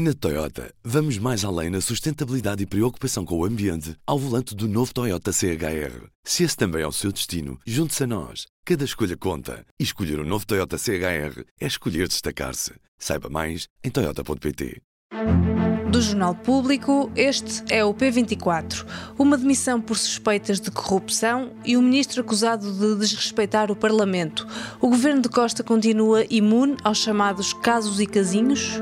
Na Toyota, vamos mais além na sustentabilidade e preocupação com o ambiente ao volante do novo Toyota CHR. Se esse também é o seu destino, junte-se a nós. Cada escolha conta. E escolher o um novo Toyota CHR é escolher destacar-se. Saiba mais em Toyota.pt. Do Jornal Público, este é o P24. Uma demissão por suspeitas de corrupção e o um ministro acusado de desrespeitar o Parlamento. O governo de Costa continua imune aos chamados casos e casinhos?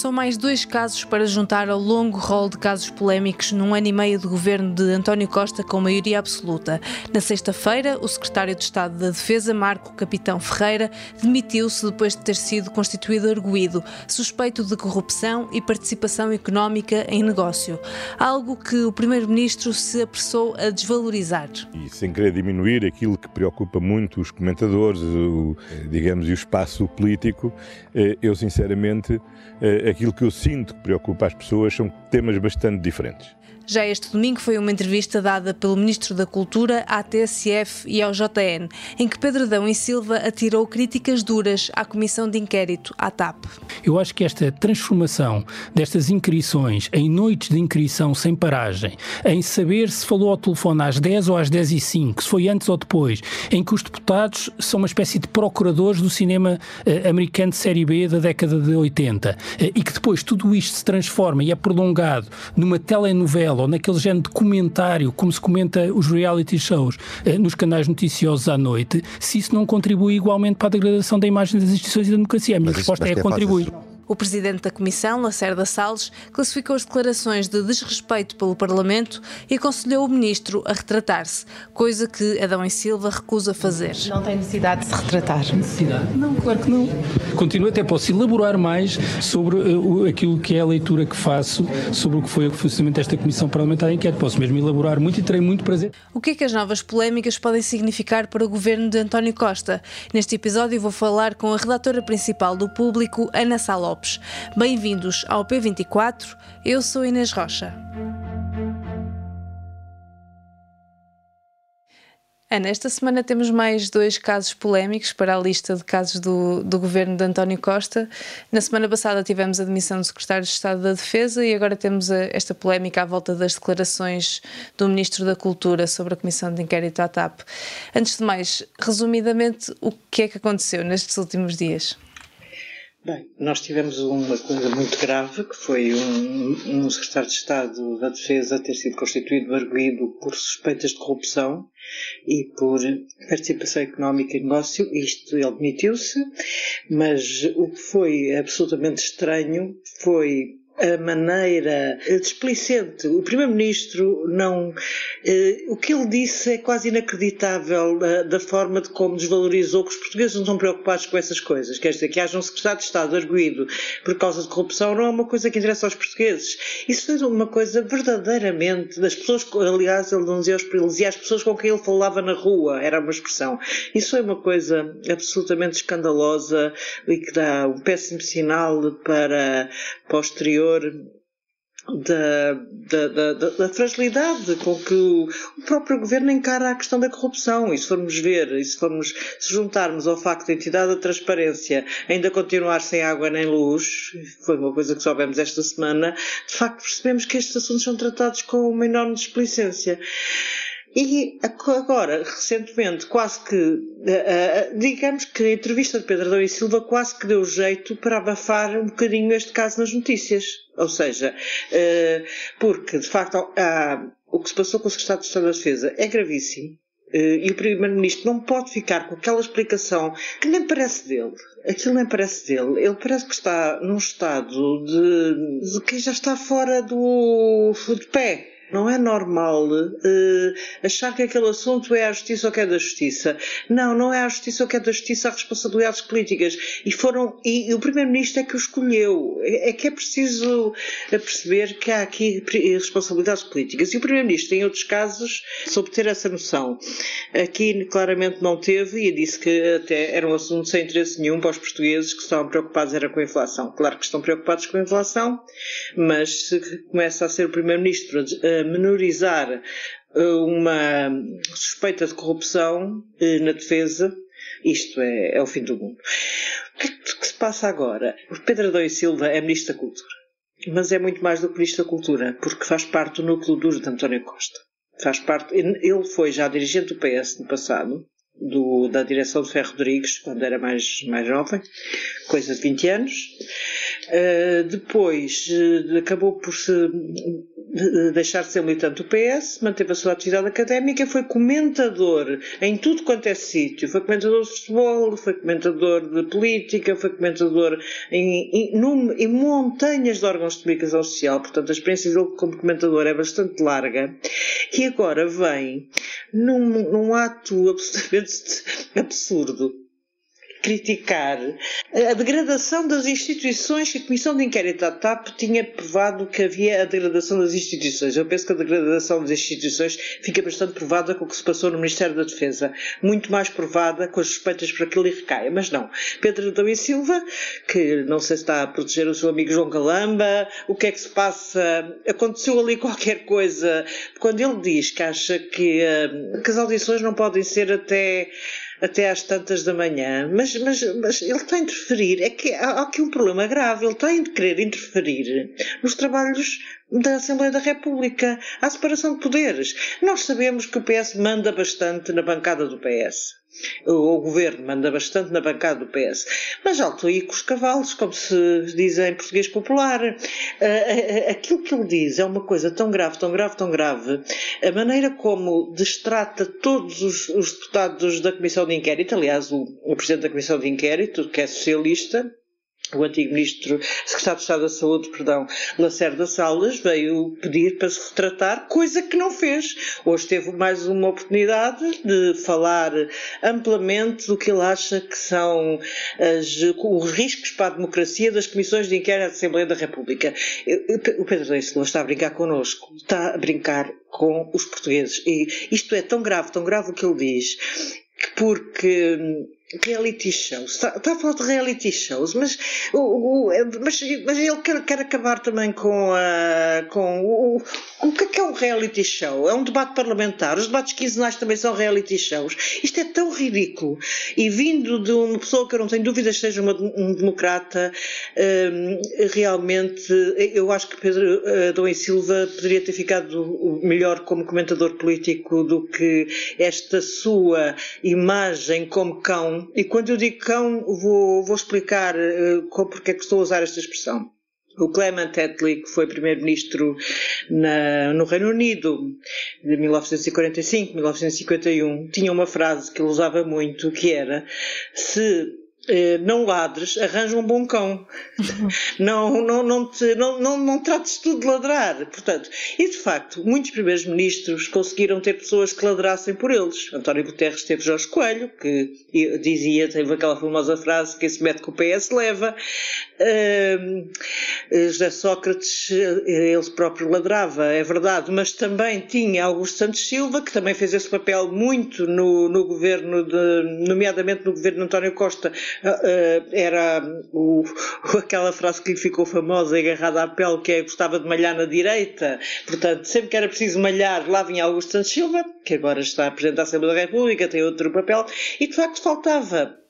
São mais dois casos para juntar ao longo rol de casos polémicos num ano e meio de governo de António Costa com maioria absoluta. Na sexta-feira, o secretário de Estado da Defesa, Marco Capitão Ferreira, demitiu-se depois de ter sido constituído arguído, suspeito de corrupção e participação económica em negócio. Algo que o primeiro-ministro se apressou a desvalorizar. E sem querer diminuir aquilo que preocupa muito os comentadores, o, digamos, e o espaço político, eh, eu sinceramente eh, aquilo que eu sinto que preocupa as pessoas são temas bastante diferentes. Já este domingo foi uma entrevista dada pelo Ministro da Cultura à TSF e ao JN, em que Pedro Dão e Silva atirou críticas duras à Comissão de Inquérito, à TAP. Eu acho que esta transformação destas inquirições em noites de inquirição sem paragem, em saber se falou ao telefone às 10 ou às 10 e 5, se foi antes ou depois, em que os deputados são uma espécie de procuradores do cinema eh, americano de série B da década de 80, eh, e que depois tudo isto se transforma e é prolongado numa telenovela ou naquele género de comentário, como se comenta os reality shows eh, nos canais noticiosos à noite, se isso não contribui igualmente para a degradação da imagem das instituições e da democracia. A minha mas resposta é, é contribui. O presidente da Comissão, Lacerda Salles, classificou as declarações de desrespeito pelo Parlamento e aconselhou o ministro a retratar-se, coisa que Adão e Silva recusa fazer. Não tem necessidade de se retratar. Necessidade? Não, claro que não. Continuo até posso elaborar mais sobre uh, aquilo que é a leitura que faço sobre o que foi o funcionamento desta Comissão Parlamentar de Inquérito. Posso mesmo elaborar muito e terei muito prazer. O que é que as novas polémicas podem significar para o governo de António Costa? Neste episódio vou falar com a redatora principal do Público, Ana Salop. Lopes. Bem-vindos ao P24, eu sou Inês Rocha. Ana, esta semana temos mais dois casos polémicos para a lista de casos do, do governo de António Costa. Na semana passada tivemos a demissão do secretário de Estado da Defesa e agora temos a, esta polémica à volta das declarações do Ministro da Cultura sobre a Comissão de Inquérito à TAP. Antes de mais, resumidamente, o que é que aconteceu nestes últimos dias? Bem, nós tivemos uma coisa muito grave, que foi um, um secretário de Estado da Defesa ter sido constituído arguído por suspeitas de corrupção e por participação económica em negócio. Isto ele demitiu-se, mas o que foi absolutamente estranho foi a maneira displicente. O Primeiro-Ministro não. Eh, o que ele disse é quase inacreditável da, da, forma de como desvalorizou que os portugueses não estão preocupados com essas coisas. Quer dizer, que haja um secretário de Estado arguído por causa de corrupção não é uma coisa que interessa aos portugueses. Isso foi uma coisa verdadeiramente das pessoas, aliás, ele não dizia, ele dizia as pessoas com quem ele falava na rua, era uma expressão. Isso foi uma coisa absolutamente escandalosa e que dá um péssimo sinal para posterior da, da, da, da, fragilidade com que o, o, próprio governo encara a questão da corrupção. E se formos ver, e se formos se juntarmos ao facto da entidade da transparência ainda continuar sem água nem luz, foi uma coisa que soubemos esta semana, de facto percebemos que estes assuntos são tratados com uma enorme displicência. E agora, recentemente, quase que, uh, digamos que a entrevista de Pedro Adão e Silva quase que deu jeito para abafar um bocadinho este caso nas notícias. Ou seja, uh, porque, de facto, o que se passou com o Secretário de Estado da Defesa é gravíssimo. E o Primeiro-Ministro não pode ficar com aquela explicação que nem parece dele. Aquilo nem parece dele. Ele parece que está num estado de, de quem já está fora do de pé. Não é normal uh, achar que aquele assunto é a justiça ou que é da justiça. Não, não é a justiça ou que é da justiça a responsabilidades políticas. E foram e, e o Primeiro-Ministro é que o escolheu. É, é, que é preciso perceber que há aqui responsabilidades políticas. E o Primeiro-Ministro, em outros casos, soube ter essa noção. Aqui claramente não teve e disse que até era um assunto sem interesse nenhum para os portugueses que estavam preocupados era com a inflação. Claro que estão preocupados com a inflação, mas se começa a ser o Primeiro-Ministro menorizar eh, uma suspeita de corrupção eh, na defesa, Isto é, é o fim do mundo. O que, que se passa agora? O Pedro Adão e Silva é Ministro da Cultura. Mas é muito mais do que Ministro da Cultura, porque faz parte do núcleo duro de António Costa. Faz parte, ele foi já dirigente do PS no passado, do, da direção de Ferro Rodrigues, quando era mais, mais jovem, coisa de 20 anos. Uh, depois uh, acabou por se deixar de ser militante do PS, manteve a sua atividade académica, foi comentador em tudo quanto é sítio. Foi comentador de futebol, foi comentador de política, foi comentador em, em, num, em montanhas de órgãos de comunicação social. Portanto, a experiência dele como comentador é bastante larga. E agora vem num, num ato absolutamente absurdo criticar a degradação das instituições que a Comissão de Inquérito da TAP tinha provado que havia a degradação das instituições. Eu penso que a degradação das instituições fica bastante provada com o que se passou no Ministério da Defesa. Muito mais provada com as suspeitas para que ele recaia. Mas não. Pedro Adão e Silva, que não sei se está a proteger o seu amigo João Galamba, o que é que se passa? Aconteceu ali qualquer coisa. Quando ele diz que acha que, uh, que as audições não podem ser até até às tantas da manhã, mas, mas, mas ele está a interferir. É que há aqui um problema grave. Ele está a querer interferir nos trabalhos da Assembleia da República, à separação de poderes. Nós sabemos que o PS manda bastante na bancada do PS o governo manda bastante na bancada do PS, mas alto aí com os cavalos, como se diz em português popular. Aquilo que ele diz é uma coisa tão grave, tão grave, tão grave. A maneira como destrata todos os, os deputados da Comissão de Inquérito, aliás, o, o Presidente da Comissão de Inquérito, que é socialista, o antigo ministro, secretário de Estado da Saúde, perdão, Lacerda Salas, veio pedir para se retratar, coisa que não fez. Hoje teve mais uma oportunidade de falar amplamente do que ele acha que são as, os riscos para a democracia das comissões de inquérito da Assembleia da República. O Pedro Reis Silva está a brincar connosco, está a brincar com os portugueses. E isto é tão grave, tão grave o que ele diz, porque reality shows. Está, está, a falar de reality shows, mas, o, o, mas, mas ele quer, quer, acabar também com, a, com o, o que é que é um reality show? É um debate parlamentar. Os debates quinzenais também são reality shows. Isto é tão ridículo. E vindo de uma pessoa que eu não tenho dúvidas seja uma, um democrata, um, realmente eu acho que Pedro Adão e Silva poderia ter ficado melhor como comentador político do que esta sua imagem como cão e quando eu digo cão, vou, vou explicar uh, porque é que estou a usar esta expressão. O Clement Attlee, que foi primeiro-ministro no Reino Unido de 1945, 1951, tinha uma frase que ele usava muito, que era se não ladres, arranja um bom cão. não, não, não, te, não, não, não trates tudo de ladrar. Portanto, e de facto, muitos primeiros ministros conseguiram ter pessoas que ladrassem por eles. António Guterres teve Jorge Coelho, que dizia, teve aquela famosa frase que esse método que o PS leva. Uh, José Sócrates, eh, ele próprio ladrava, é verdade, mas também tinha Augusto Santos Silva, que também fez esse papel muito no, no governo, de, nomeadamente no governo de António Costa, era o, aquela frase que lhe ficou famosa agarrada à pele, que é gostava de malhar na direita. Portanto, sempre que era preciso malhar, lá vinha Augusto Santos Silva, que agora está a Presidente da Assembleia da República, tem outro papel, e de facto faltava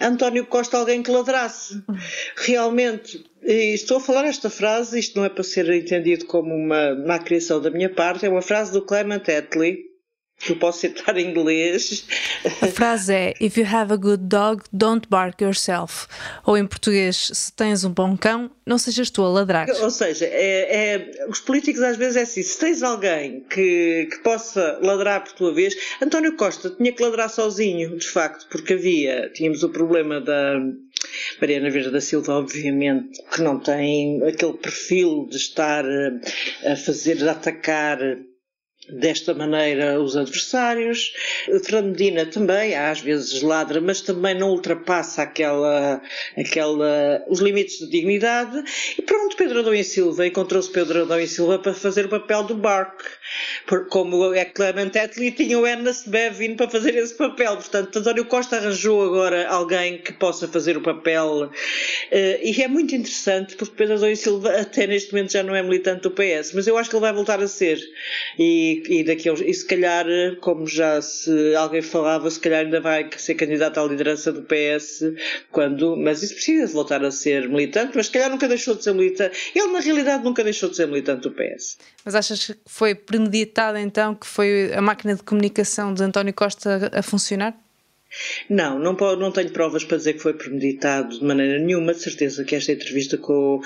António Costa alguém que ladrasse. Realmente, estou a falar esta frase, isto não é para ser entendido como uma má criação da minha parte, é uma frase do Clement Attlee, que eu posso citar em inglês. A frase é: If you have a good dog, don't bark yourself. Ou em português, se tens um bom cão, não sejas tu a ladrar. Ou seja, é, é, os políticos às vezes é assim: se tens alguém que, que possa ladrar por tua vez, António Costa tinha que ladrar sozinho, de facto, porque havia, tínhamos o problema da. Mariana Verde da Silva, obviamente, que não tem aquele perfil de estar a fazer, a atacar desta maneira os adversários. Fernando Medina também, às vezes ladra, mas também não ultrapassa aquela, aquela, os limites de dignidade. E pronto, Pedro Adão e Silva encontrou-se Pedro Adão e Silva para fazer o papel do Bark, como é Clement Attlee tinha o Ernest Bevin para fazer esse papel. Portanto, António Costa arranjou agora alguém que possa fazer o papel uh, e é muito interessante porque Pedro Adão e Silva até neste momento já não é militante do PS, mas eu acho que ele vai voltar a ser e, e daqui a, e se calhar, como já se alguém falava, se calhar ainda vai ser candidato à liderança do PS quando, mas isso precisa de voltar a ser militante, mas se calhar nunca deixou de ser militante. Ele na realidade nunca deixou de ser militante do PS. Mas achas que foi premeditado então que foi a máquina de comunicação de António Costa a funcionar? Não, não, não tenho provas para dizer que foi premeditado de maneira nenhuma. De certeza que esta entrevista com,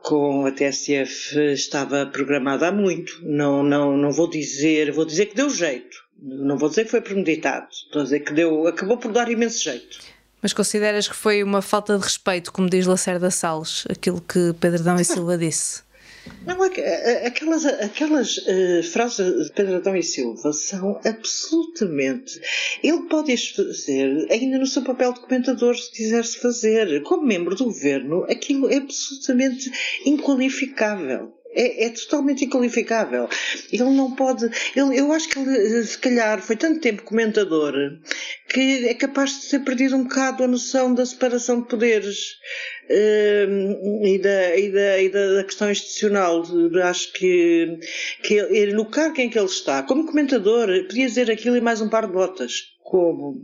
com a TSF estava programada há muito. Não, não, não vou dizer, vou dizer que deu jeito. Não vou dizer que foi premeditado. A dizer que deu, acabou por dar imenso jeito. Mas consideras que foi uma falta de respeito, como diz Lacerda Salles, aquilo que Pedro Dão e Silva disse? Não, aquelas, aquelas uh, frases de Pedro Adão e Silva são absolutamente. Ele pode as fazer ainda no seu papel de comentador, se quiser-se fazer. Como membro do governo, aquilo é absolutamente inqualificável. É, é, totalmente inqualificável. Ele não pode. Ele, eu acho que ele, se calhar, foi tanto tempo comentador que é capaz de ter perdido um bocado a noção da separação de poderes uh, e, da, e, da, e da questão institucional. Acho que, que ele, no cargo em que ele está, como comentador, podia dizer aquilo e mais um par de botas. Como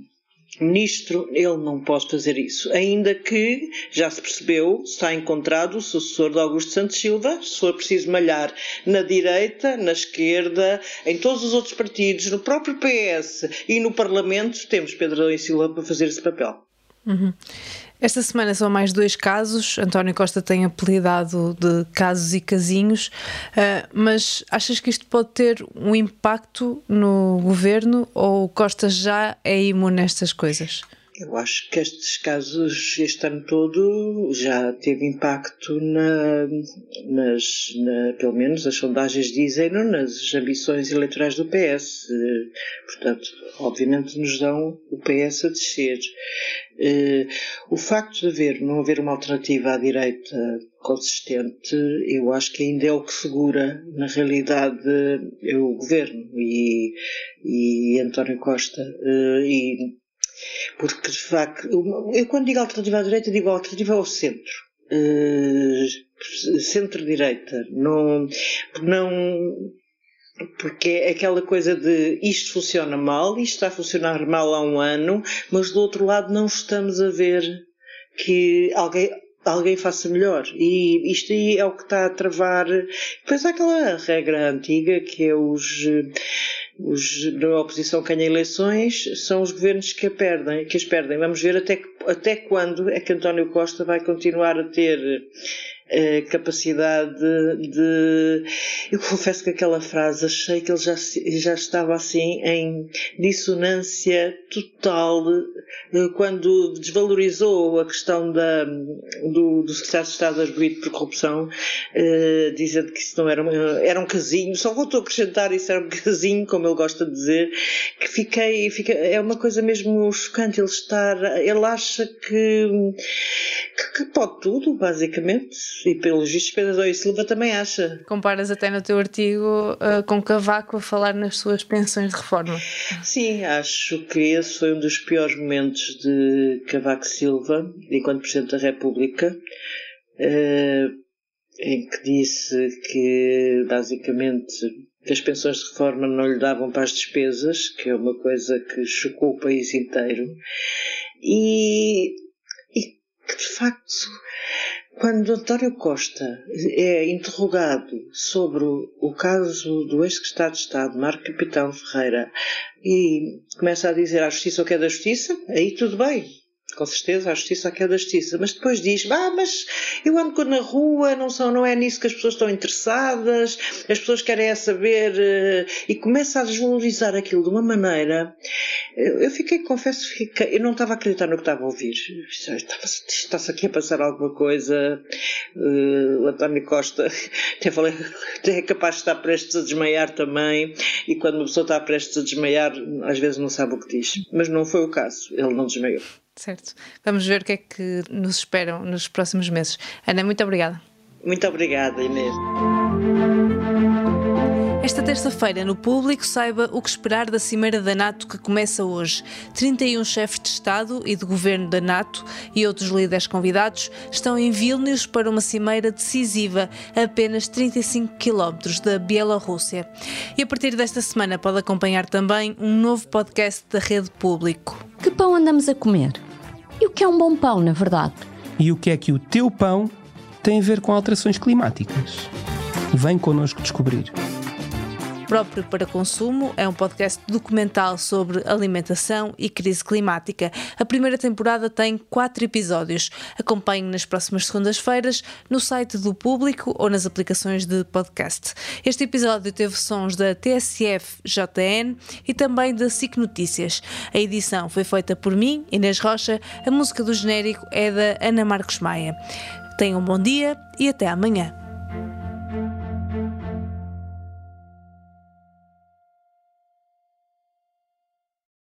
ministro, ele não pode fazer isso. Ainda que, já se percebeu, está encontrado o sucessor de Augusto Santos Silva, se for preciso malhar na direita, na esquerda, em todos os outros partidos, no próprio PS e no Parlamento, temos Pedro Adão e Silva para fazer esse papel. Uhum. Esta semana são mais dois casos. António Costa tem apelidado de casos e casinhos, uh, mas achas que isto pode ter um impacto no governo ou Costa já é imune nestas coisas? Eu acho que estes casos, este ano todo, já teve impacto na, nas, na, pelo menos as sondagens dizem, nas ambições eleitorais do PS. Portanto, obviamente nos dão o PS a descer. Eh, o facto de haver, não haver uma alternativa à direita consistente, eu acho que ainda é o que segura, na realidade, é o governo e, e António Costa. Eh, e porque, de facto, eu quando digo alternativa à direita, digo alternativa ao centro. Uh, centro-direita. Não, não, porque é aquela coisa de isto funciona mal, isto está a funcionar mal há um ano, mas do outro lado não estamos a ver que alguém, alguém faça melhor. E isto aí é o que está a travar. Depois há aquela regra antiga que é os os da oposição que ganham eleições são os governos que a perdem, que as perdem. Vamos ver até, até quando é que António Costa vai continuar a ter capacidade de. Eu confesso que aquela frase achei que ele já, já estava assim em dissonância total quando desvalorizou a questão da, do, do secretário de Estado arguído por corrupção, eh, dizendo que isso não era, era um casinho, só voltou a acrescentar isso era um casinho, como ele gosta de dizer, que fiquei, fiquei é uma coisa mesmo chocante ele estar, ele acha que, que, que pode tudo, basicamente e pelos vistos Pedro e Silva também acha. Comparas até no teu artigo uh, com Cavaco a falar nas suas pensões de reforma. Sim, acho que esse foi um dos piores momentos de Cavaco Silva, enquanto Presidente da República, uh, em que disse que basicamente as pensões de reforma não lhe davam para as despesas, que é uma coisa que chocou o país inteiro, e, e que de facto quando António Costa é interrogado sobre o caso do ex-secretário de Estado, Marco Capitão Ferreira, e começa a dizer à justiça o que é da justiça, aí tudo bem com certeza, a justiça aqui é da justiça, mas depois diz, ah, mas eu ando na rua, não, são, não é nisso que as pessoas estão interessadas, as pessoas querem é saber, uh, e começa a desvalorizar aquilo de uma maneira. Eu, fiquei, confesso, fiquei, eu não estava a acreditar no que estava a ouvir. Está-se aqui a passar alguma coisa. Uh, António Costa até é capaz de estar prestes a desmaiar também, e quando uma pessoa está prestes a desmaiar, às vezes não sabe o que diz. Mas não foi o caso, ele não desmaiou. Certo. Vamos ver o que é que nos esperam nos próximos meses. Ana, muito obrigada. Muito obrigada, Inês. Esta terça-feira, no público, saiba o que esperar da Cimeira da NATO que começa hoje. 31 chefes de Estado e de Governo da NATO e outros líderes convidados estão em Vilnius para uma cimeira decisiva a apenas 35 quilómetros da Bielorrússia. E a partir desta semana pode acompanhar também um novo podcast da Rede Público. Que pão andamos a comer? E o que é um bom pão, na verdade? E o que é que o teu pão tem a ver com alterações climáticas? Vem connosco descobrir próprio para consumo. É um podcast documental sobre alimentação e crise climática. A primeira temporada tem quatro episódios. Acompanhe nas próximas segundas-feiras no site do Público ou nas aplicações de podcast. Este episódio teve sons da TSF JN e também da SIC Notícias. A edição foi feita por mim, Inês Rocha. A música do genérico é da Ana Marcos Maia. Tenham um bom dia e até amanhã.